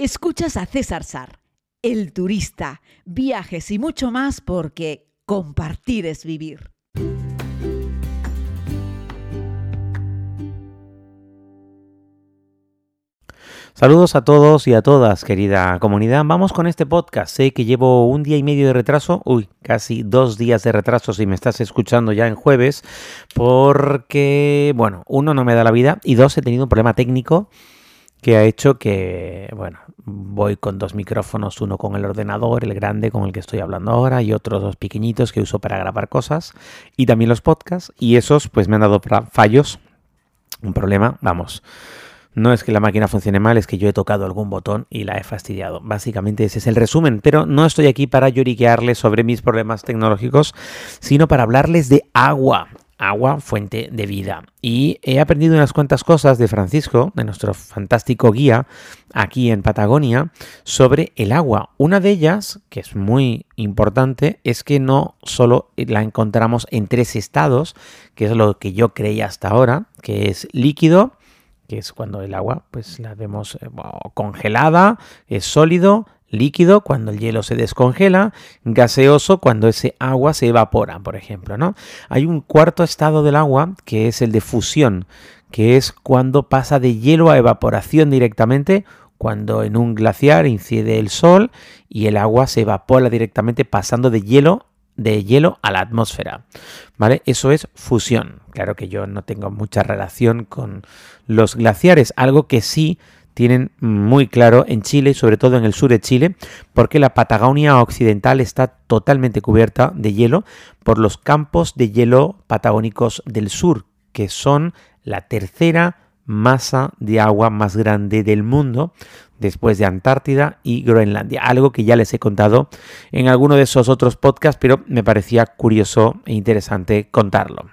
Escuchas a César Sar, el turista, viajes y mucho más porque compartir es vivir. Saludos a todos y a todas, querida comunidad. Vamos con este podcast. Sé que llevo un día y medio de retraso, uy, casi dos días de retraso si me estás escuchando ya en jueves, porque, bueno, uno no me da la vida y dos, he tenido un problema técnico que ha hecho que, bueno, voy con dos micrófonos, uno con el ordenador, el grande con el que estoy hablando ahora, y otros dos pequeñitos que uso para grabar cosas, y también los podcasts, y esos pues me han dado fallos, un problema, vamos. No es que la máquina funcione mal, es que yo he tocado algún botón y la he fastidiado. Básicamente ese es el resumen, pero no estoy aquí para lloriquearles sobre mis problemas tecnológicos, sino para hablarles de agua agua, fuente de vida. Y he aprendido unas cuantas cosas de Francisco, de nuestro fantástico guía aquí en Patagonia, sobre el agua. Una de ellas, que es muy importante, es que no solo la encontramos en tres estados, que es lo que yo creía hasta ahora, que es líquido, que es cuando el agua pues la vemos eh, congelada, es sólido, líquido cuando el hielo se descongela, gaseoso cuando ese agua se evapora, por ejemplo, ¿no? Hay un cuarto estado del agua que es el de fusión, que es cuando pasa de hielo a evaporación directamente, cuando en un glaciar incide el sol y el agua se evapora directamente pasando de hielo de hielo a la atmósfera. ¿Vale? Eso es fusión. Claro que yo no tengo mucha relación con los glaciares, algo que sí tienen muy claro en Chile y sobre todo en el sur de Chile, porque la Patagonia occidental está totalmente cubierta de hielo por los campos de hielo patagónicos del sur, que son la tercera masa de agua más grande del mundo después de Antártida y Groenlandia, algo que ya les he contado en alguno de esos otros podcasts, pero me parecía curioso e interesante contarlo.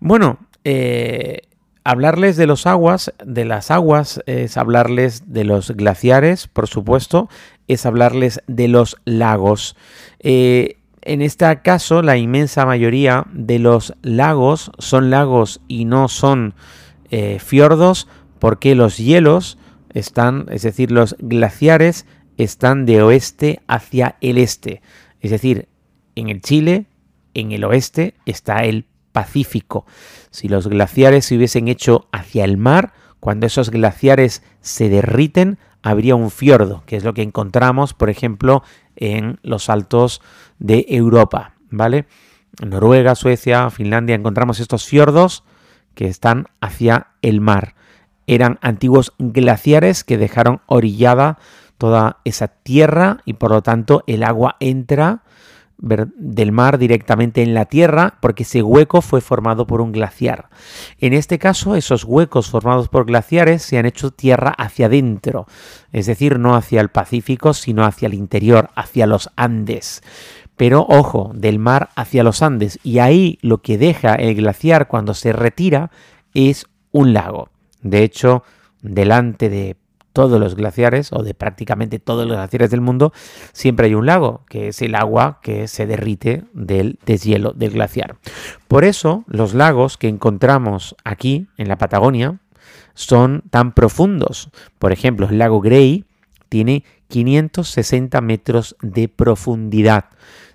Bueno, eh, hablarles de los aguas, de las aguas, es hablarles de los glaciares, por supuesto, es hablarles de los lagos. Eh, en este caso, la inmensa mayoría de los lagos son lagos y no son eh, fiordos, porque los hielos están, es decir, los glaciares están de oeste hacia el este. Es decir, en el Chile, en el oeste, está el Pacífico. Si los glaciares se hubiesen hecho hacia el mar, cuando esos glaciares se derriten, habría un fiordo, que es lo que encontramos, por ejemplo, en los altos de Europa, ¿vale? Noruega, Suecia, Finlandia encontramos estos fiordos que están hacia el mar. Eran antiguos glaciares que dejaron orillada toda esa tierra y por lo tanto el agua entra del mar directamente en la tierra porque ese hueco fue formado por un glaciar. En este caso, esos huecos formados por glaciares se han hecho tierra hacia adentro, es decir, no hacia el Pacífico, sino hacia el interior, hacia los Andes. Pero ojo, del mar hacia los Andes. Y ahí lo que deja el glaciar cuando se retira es un lago. De hecho, delante de todos los glaciares o de prácticamente todos los glaciares del mundo, siempre hay un lago, que es el agua que se derrite del deshielo del glaciar. Por eso los lagos que encontramos aquí en la Patagonia son tan profundos. Por ejemplo, el lago Grey tiene 560 metros de profundidad.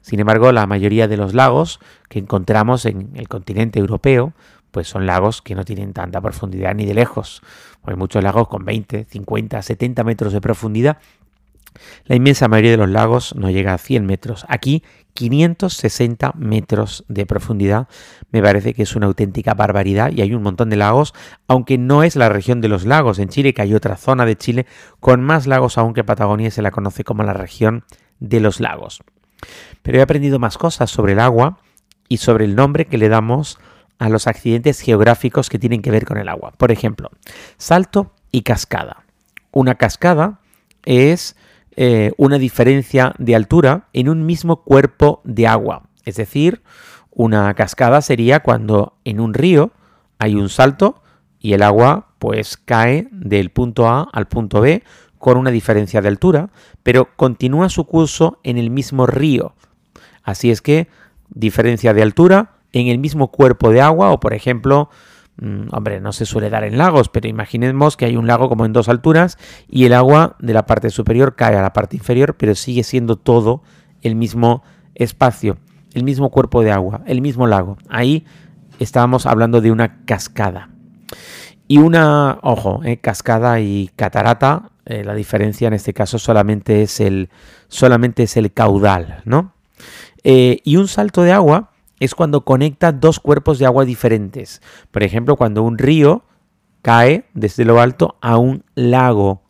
Sin embargo, la mayoría de los lagos que encontramos en el continente europeo pues son lagos que no tienen tanta profundidad ni de lejos. Hay muchos lagos con 20, 50, 70 metros de profundidad. La inmensa mayoría de los lagos no llega a 100 metros. Aquí 560 metros de profundidad me parece que es una auténtica barbaridad y hay un montón de lagos, aunque no es la región de los lagos en Chile, que hay otra zona de Chile con más lagos aún que Patagonia se la conoce como la región de los lagos. Pero he aprendido más cosas sobre el agua y sobre el nombre que le damos a los accidentes geográficos que tienen que ver con el agua. Por ejemplo, salto y cascada. Una cascada es eh, una diferencia de altura en un mismo cuerpo de agua. Es decir, una cascada sería cuando en un río hay un salto y el agua pues cae del punto A al punto B con una diferencia de altura, pero continúa su curso en el mismo río. Así es que diferencia de altura, en el mismo cuerpo de agua o por ejemplo Mm, hombre, no se suele dar en lagos, pero imaginemos que hay un lago como en dos alturas y el agua de la parte superior cae a la parte inferior, pero sigue siendo todo el mismo espacio, el mismo cuerpo de agua, el mismo lago. Ahí estábamos hablando de una cascada. Y una, ojo, eh, cascada y catarata, eh, la diferencia en este caso solamente es el, solamente es el caudal, ¿no? Eh, y un salto de agua es cuando conecta dos cuerpos de agua diferentes. Por ejemplo, cuando un río cae desde lo alto a un lago.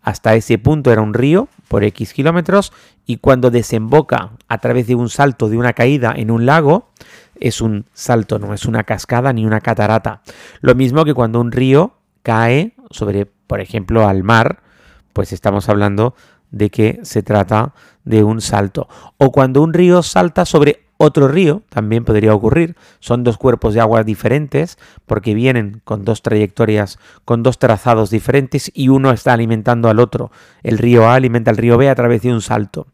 Hasta ese punto era un río por X kilómetros y cuando desemboca a través de un salto de una caída en un lago, es un salto, no es una cascada ni una catarata. Lo mismo que cuando un río cae sobre, por ejemplo, al mar, pues estamos hablando de que se trata de un salto. O cuando un río salta sobre otro río también podría ocurrir. Son dos cuerpos de agua diferentes porque vienen con dos trayectorias, con dos trazados diferentes y uno está alimentando al otro. El río A alimenta al río B a través de un salto.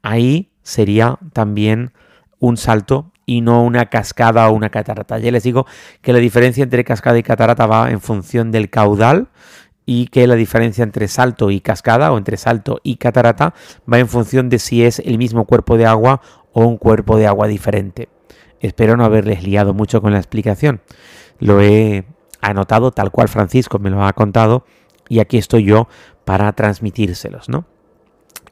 Ahí sería también un salto y no una cascada o una catarata. Ya les digo que la diferencia entre cascada y catarata va en función del caudal y que la diferencia entre salto y cascada o entre salto y catarata va en función de si es el mismo cuerpo de agua o un cuerpo de agua diferente. Espero no haberles liado mucho con la explicación. Lo he anotado tal cual Francisco me lo ha contado y aquí estoy yo para transmitírselos, ¿no?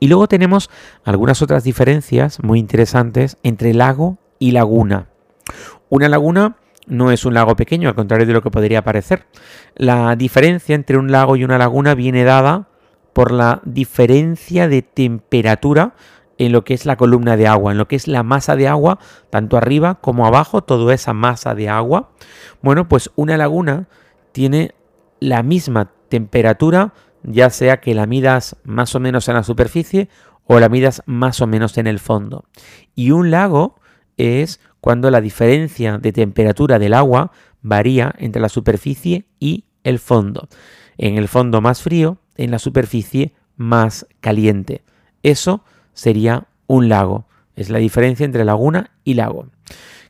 Y luego tenemos algunas otras diferencias muy interesantes entre lago y laguna. Una laguna no es un lago pequeño, al contrario de lo que podría parecer. La diferencia entre un lago y una laguna viene dada por la diferencia de temperatura en lo que es la columna de agua, en lo que es la masa de agua, tanto arriba como abajo, toda esa masa de agua. Bueno, pues una laguna tiene la misma temperatura, ya sea que la midas más o menos en la superficie o la midas más o menos en el fondo. Y un lago es cuando la diferencia de temperatura del agua varía entre la superficie y el fondo. En el fondo más frío, en la superficie más caliente. Eso sería un lago. Es la diferencia entre laguna y lago,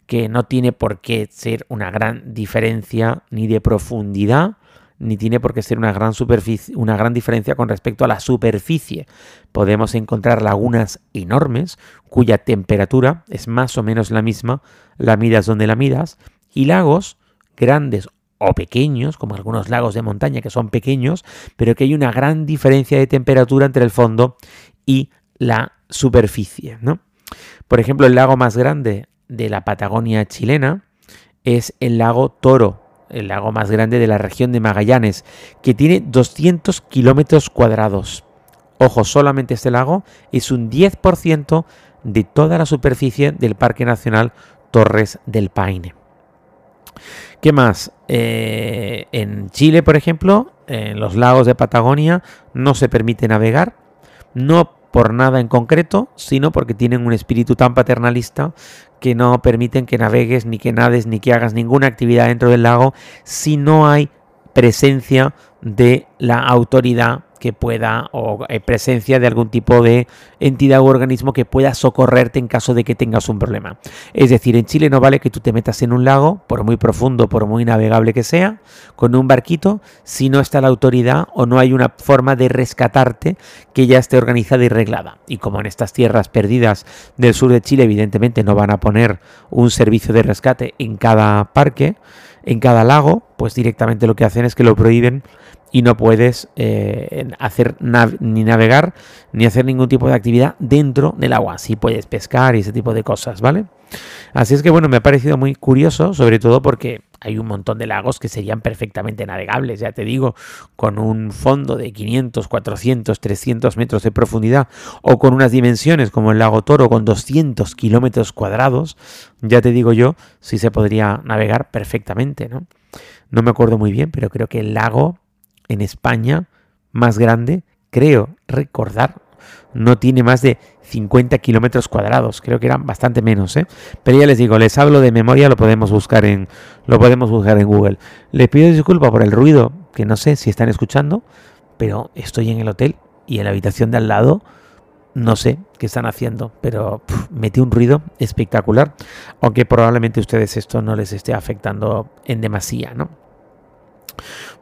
que no tiene por qué ser una gran diferencia ni de profundidad, ni tiene por qué ser una gran superficie, una gran diferencia con respecto a la superficie. Podemos encontrar lagunas enormes cuya temperatura es más o menos la misma, la midas donde la midas, y lagos grandes o pequeños, como algunos lagos de montaña que son pequeños, pero que hay una gran diferencia de temperatura entre el fondo y la superficie. ¿no? Por ejemplo, el lago más grande de la Patagonia chilena es el lago Toro, el lago más grande de la región de Magallanes, que tiene 200 kilómetros cuadrados. Ojo, solamente este lago es un 10% de toda la superficie del Parque Nacional Torres del Paine. ¿Qué más? Eh, en Chile, por ejemplo, en los lagos de Patagonia no se permite navegar, no por nada en concreto, sino porque tienen un espíritu tan paternalista que no permiten que navegues, ni que nades, ni que hagas ninguna actividad dentro del lago si no hay presencia de la autoridad que pueda o eh, presencia de algún tipo de entidad u organismo que pueda socorrerte en caso de que tengas un problema. Es decir, en Chile no vale que tú te metas en un lago, por muy profundo, por muy navegable que sea, con un barquito, si no está la autoridad o no hay una forma de rescatarte que ya esté organizada y reglada. Y como en estas tierras perdidas del sur de Chile, evidentemente no van a poner un servicio de rescate en cada parque, en cada lago, pues directamente lo que hacen es que lo prohíben y no puedes eh, hacer ni navegar ni hacer ningún tipo de actividad dentro del agua. Sí puedes pescar y ese tipo de cosas, ¿vale? Así es que bueno, me ha parecido muy curioso, sobre todo porque hay un montón de lagos que serían perfectamente navegables, ya te digo, con un fondo de 500, 400, 300 metros de profundidad o con unas dimensiones como el lago Toro con 200 kilómetros cuadrados, ya te digo yo, si se podría navegar perfectamente, ¿no? No me acuerdo muy bien, pero creo que el lago en España más grande, creo recordar, no tiene más de 50 kilómetros cuadrados, creo que eran bastante menos, ¿eh? pero ya les digo, les hablo de memoria, lo podemos buscar en, lo podemos buscar en Google. Les pido disculpas por el ruido, que no sé si están escuchando, pero estoy en el hotel y en la habitación de al lado no sé qué están haciendo, pero metí un ruido espectacular, aunque probablemente a ustedes esto no les esté afectando en demasía, ¿no?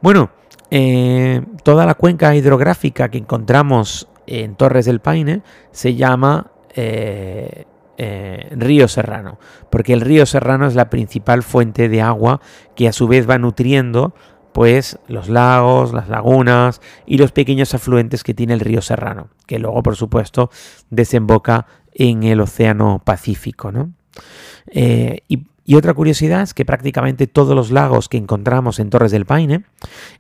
Bueno, eh, toda la cuenca hidrográfica que encontramos en Torres del Paine se llama eh, eh, río Serrano, porque el río Serrano es la principal fuente de agua que a su vez va nutriendo pues los lagos, las lagunas y los pequeños afluentes que tiene el río Serrano, que luego por supuesto desemboca en el Océano Pacífico. Y, y, otra curiosidad es que prácticamente todos los lagos que encontramos en Torres del Paine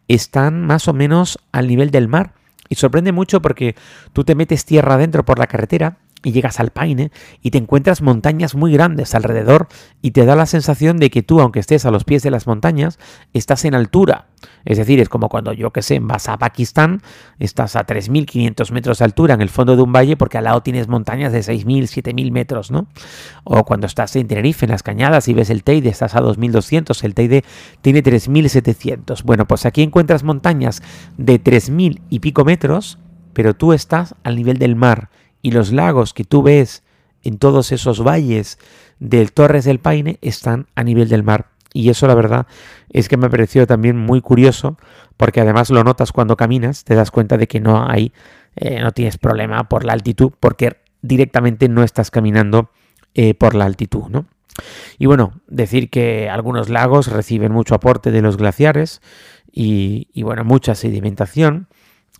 están más o menos al nivel del mar. Y sorprende mucho porque tú te metes tierra adentro por la carretera y llegas al Paine y te encuentras montañas muy grandes alrededor y te da la sensación de que tú, aunque estés a los pies de las montañas, estás en altura. Es decir, es como cuando yo que sé, vas a Pakistán, estás a 3.500 metros de altura en el fondo de un valle porque al lado tienes montañas de 6.000, 7.000 metros, ¿no? O cuando estás en Tenerife, en las cañadas y ves el Teide, estás a 2.200, el Teide tiene 3.700. Bueno, pues aquí encuentras montañas de 3.000 y pico metros, pero tú estás al nivel del mar y los lagos que tú ves en todos esos valles del Torres del Paine están a nivel del mar. Y eso la verdad es que me ha parecido también muy curioso, porque además lo notas cuando caminas, te das cuenta de que no hay, eh, no tienes problema por la altitud, porque directamente no estás caminando eh, por la altitud, ¿no? Y bueno, decir que algunos lagos reciben mucho aporte de los glaciares y, y bueno, mucha sedimentación,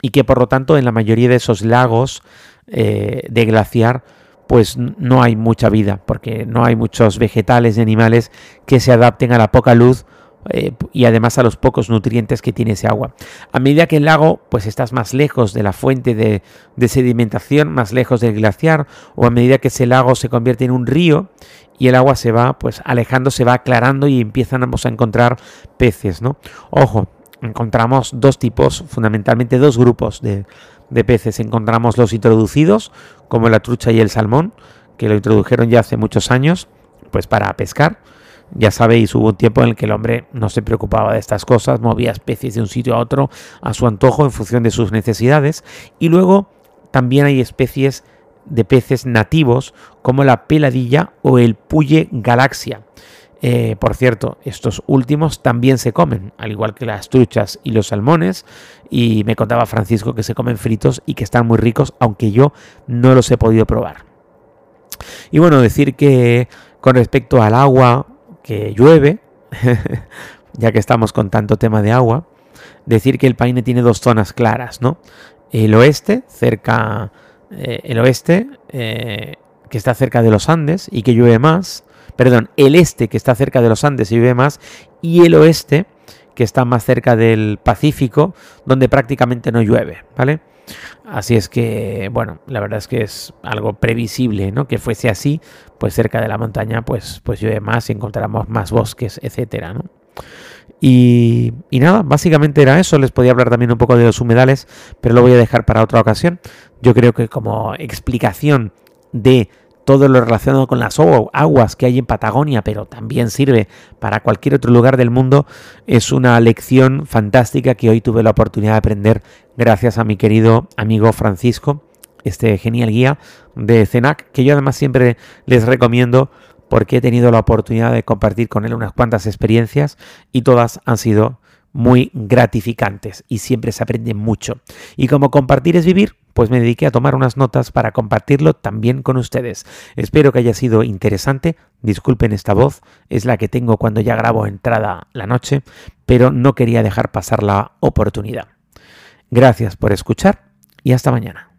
y que por lo tanto en la mayoría de esos lagos eh, de glaciar, pues no hay mucha vida, porque no hay muchos vegetales y animales que se adapten a la poca luz eh, y además a los pocos nutrientes que tiene ese agua. A medida que el lago, pues estás más lejos de la fuente de, sedimentación, más lejos del glaciar, o a medida que ese lago se convierte en un río y el agua se va, pues alejando, se va aclarando y empiezan a encontrar peces, ¿no? Ojo, encontramos dos tipos, fundamentalmente dos grupos de, de peces encontramos los introducidos, como la trucha y el salmón, que lo introdujeron ya hace muchos años, pues para pescar. Ya sabéis, hubo un tiempo en el que el hombre no se preocupaba de estas cosas, movía especies de un sitio a otro a su antojo en función de sus necesidades. Y luego también hay especies de peces nativos como la peladilla o el puye galaxia. Eh, por cierto, estos últimos también se comen, al igual que las truchas y los salmones. Y me contaba Francisco que se comen fritos y que están muy ricos, aunque yo no los he podido probar. Y bueno, decir que con respecto al agua que llueve, ya que estamos con tanto tema de agua, decir que el Paine tiene dos zonas claras, ¿no? El oeste, cerca, eh, el oeste, eh, que está cerca de los Andes y que llueve más, perdón, el este que está cerca de los Andes y llueve más, y el oeste que está más cerca del Pacífico, donde prácticamente no llueve, ¿vale? Así es que, bueno, la verdad es que es algo previsible, ¿no? Que fuese así, pues cerca de la montaña, pues, pues llueve más y encontramos más bosques, etcétera, ¿no? Y, y, nada, básicamente era eso. Les podía hablar también un poco de los humedales, pero lo voy a dejar para otra ocasión. Yo creo que como explicación de todo lo relacionado con las aguas que hay en Patagonia, pero también sirve para cualquier otro lugar del mundo, es una lección fantástica que hoy tuve la oportunidad de aprender gracias a mi querido amigo Francisco, este genial guía de CENAC, que yo además siempre les recomiendo porque he tenido la oportunidad de compartir con él unas cuantas experiencias y todas han sido muy gratificantes y siempre se aprende mucho. Y como compartir es vivir, pues me dediqué a tomar unas notas para compartirlo también con ustedes. Espero que haya sido interesante. Disculpen esta voz, es la que tengo cuando ya grabo entrada la noche, pero no quería dejar pasar la oportunidad. Gracias por escuchar y hasta mañana.